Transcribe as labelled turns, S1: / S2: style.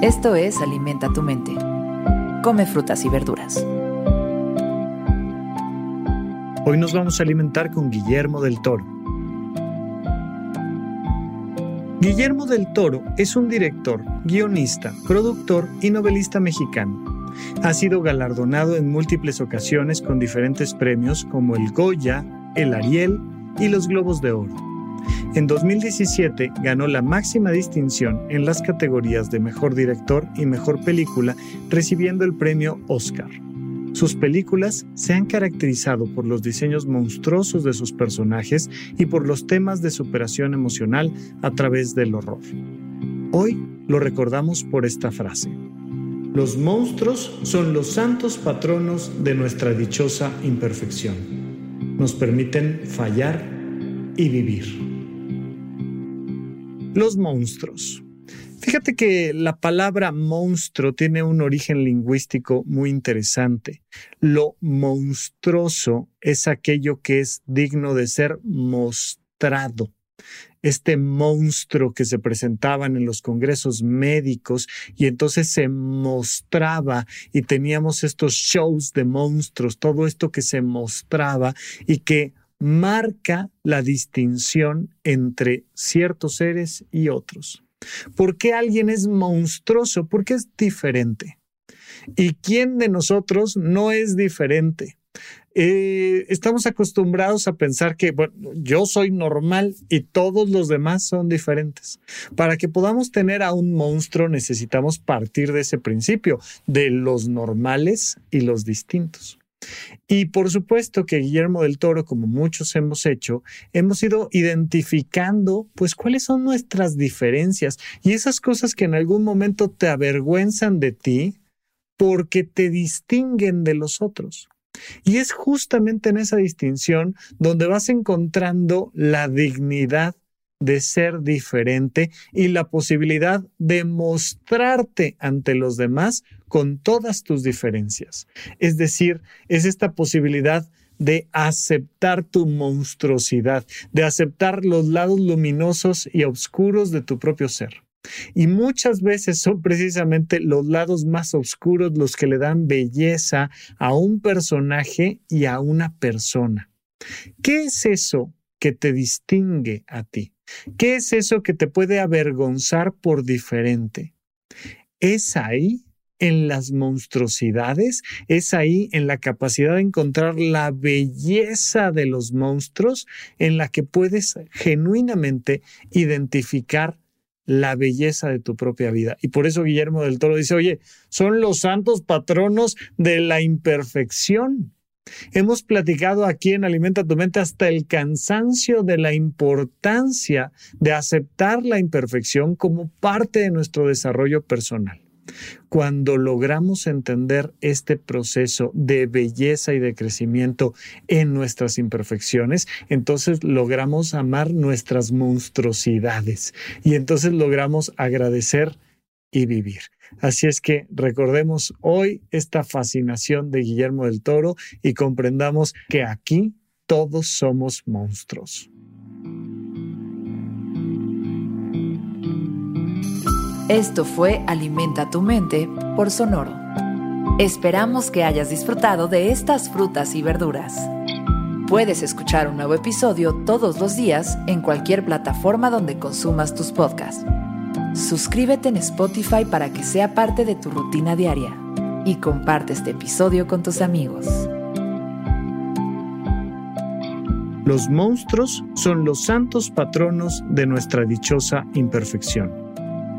S1: Esto es Alimenta tu mente. Come frutas y verduras.
S2: Hoy nos vamos a alimentar con Guillermo del Toro. Guillermo del Toro es un director, guionista, productor y novelista mexicano. Ha sido galardonado en múltiples ocasiones con diferentes premios como el Goya, el Ariel y los Globos de Oro. En 2017 ganó la máxima distinción en las categorías de Mejor Director y Mejor Película, recibiendo el premio Oscar. Sus películas se han caracterizado por los diseños monstruosos de sus personajes y por los temas de superación emocional a través del horror. Hoy lo recordamos por esta frase. Los monstruos son los santos patronos de nuestra dichosa imperfección. Nos permiten fallar y vivir. Los monstruos. Fíjate que la palabra monstruo tiene un origen lingüístico muy interesante. Lo monstruoso es aquello que es digno de ser mostrado. Este monstruo que se presentaban en los congresos médicos y entonces se mostraba y teníamos estos shows de monstruos, todo esto que se mostraba y que marca la distinción entre ciertos seres y otros. ¿Por qué alguien es monstruoso? Porque es diferente. ¿Y quién de nosotros no es diferente? Eh, estamos acostumbrados a pensar que yo soy normal y todos los demás son diferentes. Para que podamos tener a un monstruo necesitamos partir de ese principio, de los normales y los distintos. Y por supuesto que Guillermo del Toro, como muchos hemos hecho, hemos ido identificando pues cuáles son nuestras diferencias y esas cosas que en algún momento te avergüenzan de ti porque te distinguen de los otros. Y es justamente en esa distinción donde vas encontrando la dignidad de ser diferente y la posibilidad de mostrarte ante los demás con todas tus diferencias. Es decir, es esta posibilidad de aceptar tu monstruosidad, de aceptar los lados luminosos y oscuros de tu propio ser. Y muchas veces son precisamente los lados más oscuros los que le dan belleza a un personaje y a una persona. ¿Qué es eso que te distingue a ti? ¿Qué es eso que te puede avergonzar por diferente? Es ahí en las monstruosidades, es ahí en la capacidad de encontrar la belleza de los monstruos en la que puedes genuinamente identificar la belleza de tu propia vida. Y por eso Guillermo del Toro dice, oye, son los santos patronos de la imperfección. Hemos platicado aquí en Alimenta tu mente hasta el cansancio de la importancia de aceptar la imperfección como parte de nuestro desarrollo personal. Cuando logramos entender este proceso de belleza y de crecimiento en nuestras imperfecciones, entonces logramos amar nuestras monstruosidades y entonces logramos agradecer y vivir. Así es que recordemos hoy esta fascinación de Guillermo del Toro y comprendamos que aquí todos somos monstruos.
S1: Esto fue Alimenta tu mente por Sonoro. Esperamos que hayas disfrutado de estas frutas y verduras. Puedes escuchar un nuevo episodio todos los días en cualquier plataforma donde consumas tus podcasts. Suscríbete en Spotify para que sea parte de tu rutina diaria y comparte este episodio con tus amigos.
S2: Los monstruos son los santos patronos de nuestra dichosa imperfección.